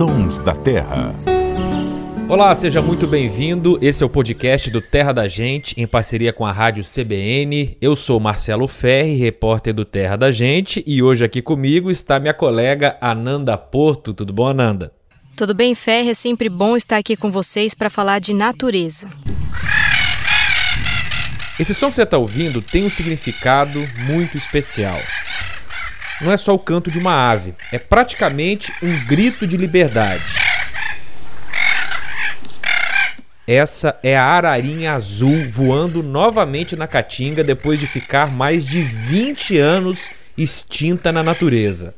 Sons da Terra. Olá, seja muito bem-vindo. Esse é o podcast do Terra da Gente, em parceria com a Rádio CBN. Eu sou Marcelo Ferri, repórter do Terra da Gente, e hoje aqui comigo está minha colega Ananda Porto. Tudo bom, Ananda? Tudo bem, Ferri? É sempre bom estar aqui com vocês para falar de natureza. Esse som que você está ouvindo tem um significado muito especial. Não é só o canto de uma ave, é praticamente um grito de liberdade. Essa é a ararinha azul voando novamente na caatinga depois de ficar mais de 20 anos extinta na natureza.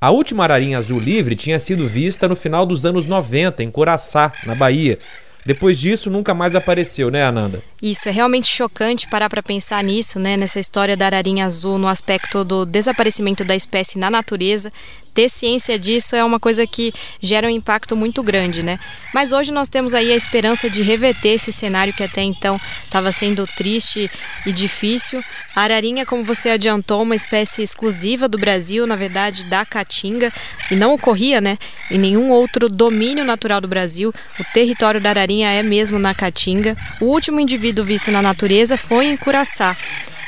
A última ararinha azul livre tinha sido vista no final dos anos 90 em Coraçá, na Bahia, depois disso, nunca mais apareceu, né, Ananda? Isso, é realmente chocante parar para pensar nisso, né, nessa história da ararinha azul, no aspecto do desaparecimento da espécie na natureza. Ter ciência disso é uma coisa que gera um impacto muito grande, né? Mas hoje nós temos aí a esperança de reverter esse cenário que até então estava sendo triste e difícil. A ararinha, como você adiantou, uma espécie exclusiva do Brasil, na verdade, da Caatinga, e não ocorria, né, em nenhum outro domínio natural do Brasil. O território da ararinha é mesmo na Caatinga. O último indivíduo visto na natureza foi em Curaçá.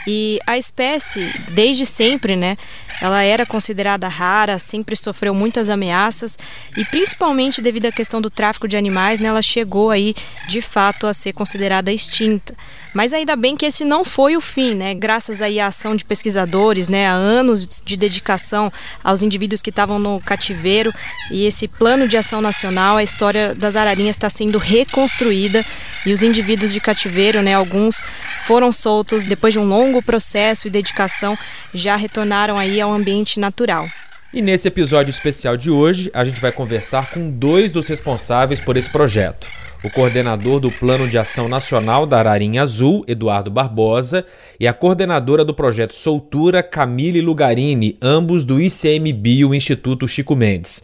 E a espécie, desde sempre, né, ela era considerada rara, sempre sofreu muitas ameaças e principalmente devido à questão do tráfico de animais, né, ela chegou aí de fato a ser considerada extinta. Mas ainda bem que esse não foi o fim, né? Graças aí à ação de pesquisadores, né, a anos de dedicação aos indivíduos que estavam no cativeiro e esse plano de ação nacional, a história das ararinhas está sendo reconstruída e os indivíduos de cativeiro, né, alguns foram soltos depois de um longo processo e dedicação, já retornaram aí ao ambiente natural. E nesse episódio especial de hoje, a gente vai conversar com dois dos responsáveis por esse projeto o coordenador do Plano de Ação Nacional da Ararinha Azul, Eduardo Barbosa, e a coordenadora do projeto Soltura, Camille Lugarini, ambos do ICMBio Instituto Chico Mendes.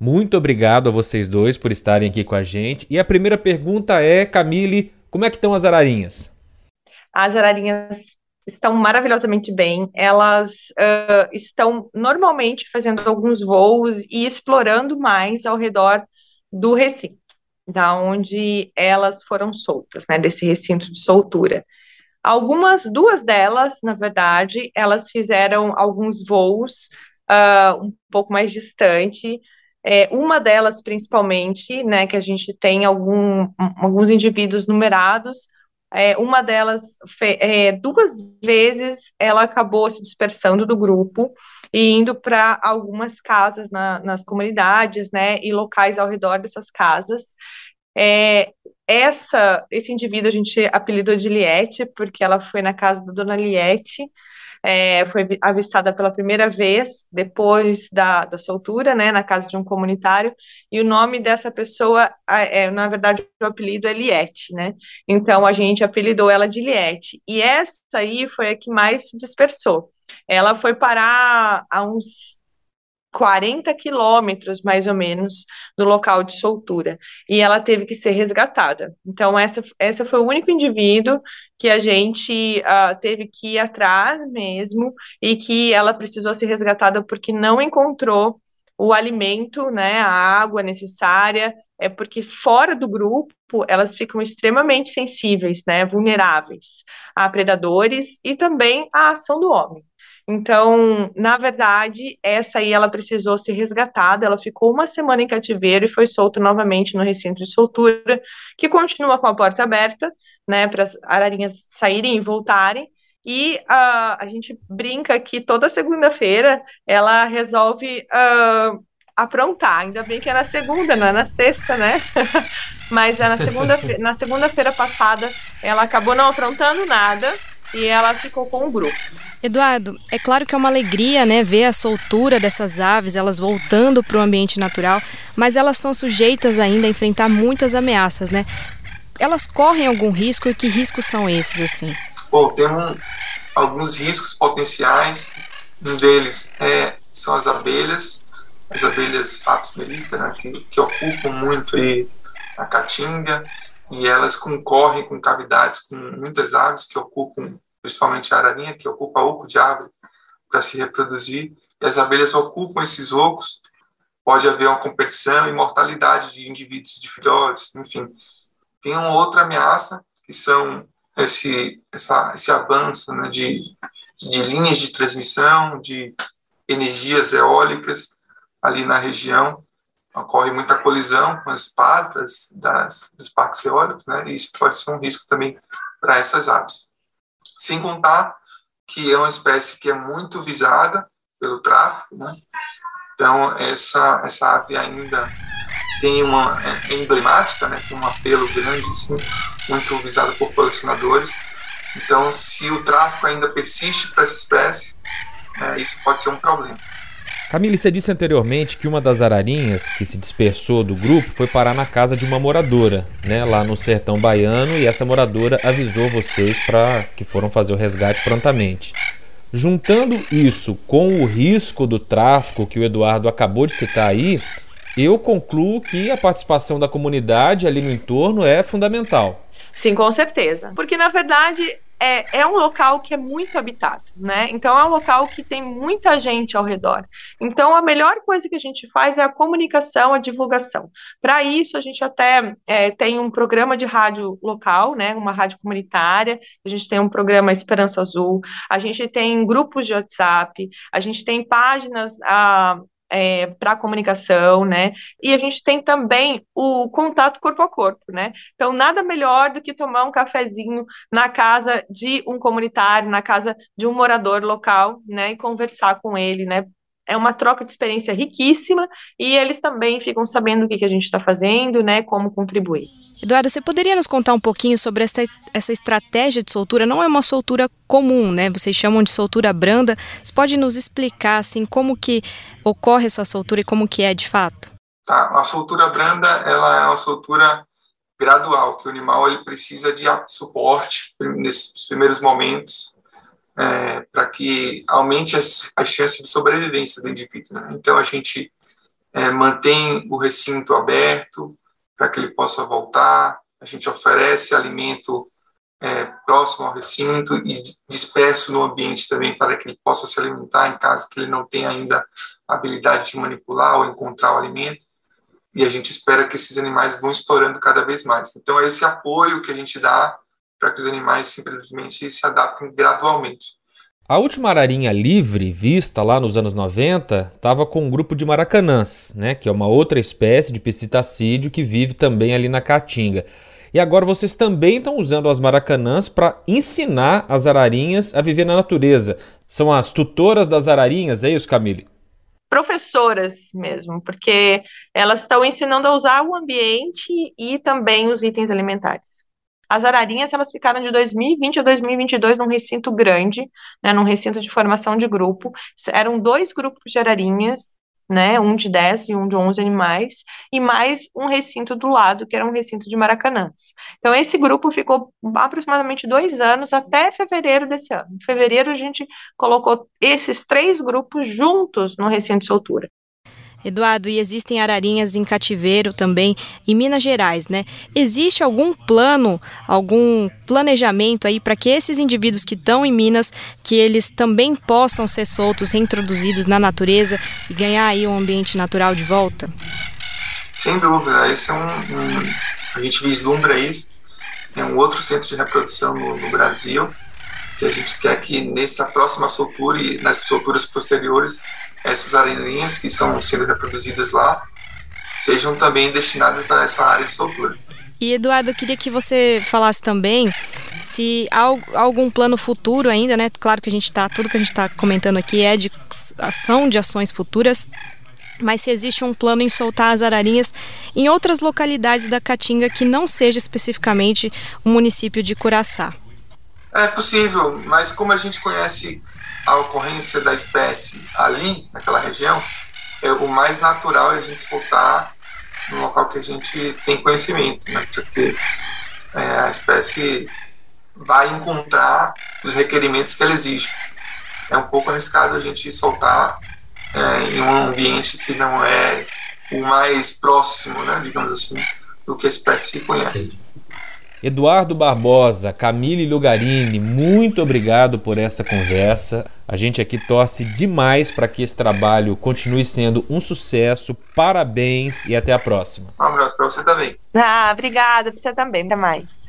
Muito obrigado a vocês dois por estarem aqui com a gente. E a primeira pergunta é, Camille, como é que estão as ararinhas? As ararinhas estão maravilhosamente bem. Elas uh, estão normalmente fazendo alguns voos e explorando mais ao redor do recinto da onde elas foram soltas, né, desse recinto de soltura. Algumas, duas delas, na verdade, elas fizeram alguns voos uh, um pouco mais distante. É, uma delas, principalmente, né, que a gente tem algum, alguns indivíduos numerados, é, uma delas, é, duas vezes, ela acabou se dispersando do grupo e indo para algumas casas na, nas comunidades, né, e locais ao redor dessas casas. É, essa, esse indivíduo a gente apelidou de Liette, porque ela foi na casa da dona Liette, é, foi avistada pela primeira vez depois da, da soltura, né, na casa de um comunitário, e o nome dessa pessoa, é, na verdade, o apelido é Liette, né, então a gente apelidou ela de Liette, e essa aí foi a que mais se dispersou. Ela foi parar a uns 40 quilômetros, mais ou menos, do local de soltura. E ela teve que ser resgatada. Então, essa, essa foi o único indivíduo que a gente uh, teve que ir atrás mesmo e que ela precisou ser resgatada porque não encontrou o alimento, né, a água necessária, é porque fora do grupo elas ficam extremamente sensíveis, né, vulneráveis a predadores e também à ação do homem. Então, na verdade, essa aí ela precisou ser resgatada, ela ficou uma semana em cativeiro e foi solta novamente no recinto de soltura, que continua com a porta aberta, né, para as ararinhas saírem e voltarem. E uh, a gente brinca que toda segunda-feira ela resolve uh, aprontar. Ainda bem que é na segunda, não é na sexta, né? Mas é na segunda na segunda-feira passada ela acabou não aprontando nada e ela ficou com o grupo. Eduardo, é claro que é uma alegria, né, ver a soltura dessas aves, elas voltando para o ambiente natural, mas elas são sujeitas ainda a enfrentar muitas ameaças, né? Elas correm algum risco e que riscos são esses, assim? Bom, temos alguns riscos potenciais. Um deles é, são as abelhas, as abelhas apis mellifera, né, que, que ocupam muito aí a caatinga, e elas concorrem com cavidades com muitas aves que ocupam principalmente a ararinha, que ocupa oco de árvore para se reproduzir, e as abelhas ocupam esses ocos, pode haver uma competição e mortalidade de indivíduos de filhotes, enfim. Tem uma outra ameaça, que são esse, essa, esse avanço né, de, de linhas de transmissão, de energias eólicas ali na região. Ocorre muita colisão com as pás das, das, dos parques eólicos, né, e isso pode ser um risco também para essas aves. Sem contar que é uma espécie que é muito visada pelo tráfico, né, então, essa, essa ave ainda tem uma é, é emblemática, né, tem um apelo grande, assim, muito visado por colecionadores. Então, se o tráfico ainda persiste para essa espécie, é, isso pode ser um problema. Camille, você disse anteriormente que uma das ararinhas que se dispersou do grupo foi parar na casa de uma moradora, né, lá no sertão baiano, e essa moradora avisou vocês para que foram fazer o resgate prontamente. Juntando isso com o risco do tráfico que o Eduardo acabou de citar aí, eu concluo que a participação da comunidade ali no entorno é fundamental. Sim, com certeza. Porque, na verdade, é, é um local que é muito habitado, né? Então é um local que tem muita gente ao redor. Então a melhor coisa que a gente faz é a comunicação, a divulgação. Para isso a gente até é, tem um programa de rádio local, né? Uma rádio comunitária. A gente tem um programa Esperança Azul. A gente tem grupos de WhatsApp. A gente tem páginas. Ah, é, para comunicação, né? E a gente tem também o contato corpo a corpo, né? Então, nada melhor do que tomar um cafezinho na casa de um comunitário, na casa de um morador local, né? E conversar com ele, né? É uma troca de experiência riquíssima e eles também ficam sabendo o que, que a gente está fazendo, né, como contribuir. Eduardo, você poderia nos contar um pouquinho sobre essa, essa estratégia de soltura? Não é uma soltura comum, né? Vocês chamam de soltura branda. Você pode nos explicar, assim, como que ocorre essa soltura e como que é de fato? Tá, a soltura branda, ela é uma soltura gradual, que o animal ele precisa de suporte nesses primeiros momentos é, para que aumente as, as chances de sobrevivência do indivíduo. Né? Então, a gente é, mantém o recinto aberto para que ele possa voltar, a gente oferece alimento é, próximo ao recinto e disperso no ambiente também para que ele possa se alimentar em caso que ele não tenha ainda habilidade de manipular ou encontrar o alimento. E a gente espera que esses animais vão explorando cada vez mais. Então, é esse apoio que a gente dá para que os animais simplesmente se adaptem gradualmente. A última ararinha livre vista lá nos anos 90 estava com um grupo de maracanãs, né, que é uma outra espécie de piscitacídeo que vive também ali na Caatinga. E agora vocês também estão usando as maracanãs para ensinar as ararinhas a viver na natureza. São as tutoras das ararinhas, é isso, Camille? Professoras mesmo, porque elas estão ensinando a usar o ambiente e também os itens alimentares. As ararinhas, elas ficaram de 2020 a 2022 num recinto grande, né, num recinto de formação de grupo. Eram dois grupos de ararinhas, né, um de 10 e um de 11 animais, e mais um recinto do lado, que era um recinto de maracanãs. Então, esse grupo ficou aproximadamente dois anos, até fevereiro desse ano. Em fevereiro, a gente colocou esses três grupos juntos no recinto de soltura. Eduardo, e existem ararinhas em cativeiro também em Minas Gerais, né? Existe algum plano, algum planejamento aí para que esses indivíduos que estão em Minas, que eles também possam ser soltos, reintroduzidos na natureza e ganhar aí um ambiente natural de volta? Sem dúvida, esse é um, um a gente vislumbra isso. É um outro centro de reprodução no, no Brasil que a gente quer que nessa próxima soltura e nas solturas posteriores essas areninhas que estão sendo reproduzidas lá sejam também destinadas a essa área de soltura. E Eduardo, eu queria que você falasse também se há algum plano futuro ainda, né? Claro que a gente está, tudo que a gente está comentando aqui é de ação de ações futuras, mas se existe um plano em soltar as ararinhas em outras localidades da Caatinga que não seja especificamente o município de Curaçá. É possível, mas como a gente conhece a ocorrência da espécie ali, naquela região, é, o mais natural é a gente soltar no local que a gente tem conhecimento, né, porque é, a espécie vai encontrar os requerimentos que ela exige. É um pouco arriscado a gente soltar é, em um ambiente que não é o mais próximo, né, digamos assim, do que a espécie conhece. Eduardo Barbosa, Camille Lugarini, muito obrigado por essa conversa. A gente aqui torce demais para que esse trabalho continue sendo um sucesso. Parabéns e até a próxima. Um abraço para você também. Ah, obrigada, para você também. Até mais.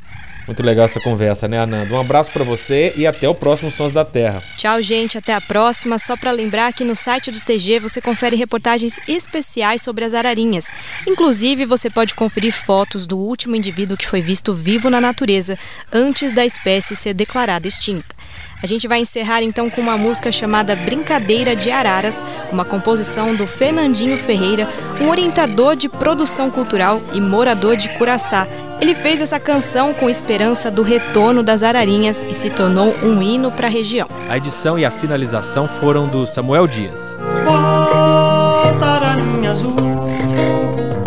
Muito legal essa conversa, né, Ananda? Um abraço para você e até o próximo Sons da Terra. Tchau, gente. Até a próxima. Só para lembrar que no site do TG você confere reportagens especiais sobre as ararinhas. Inclusive, você pode conferir fotos do último indivíduo que foi visto vivo na natureza antes da espécie ser declarada extinta. A gente vai encerrar então com uma música chamada Brincadeira de Araras, uma composição do Fernandinho Ferreira, um orientador de produção cultural e morador de Curaçá. Ele fez essa canção com esperança do retorno das ararinhas e se tornou um hino para a região. A edição e a finalização foram do Samuel Dias. Volta, ararinha azul,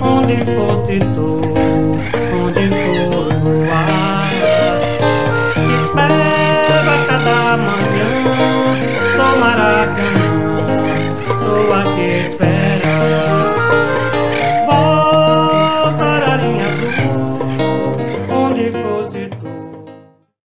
onde foste tu?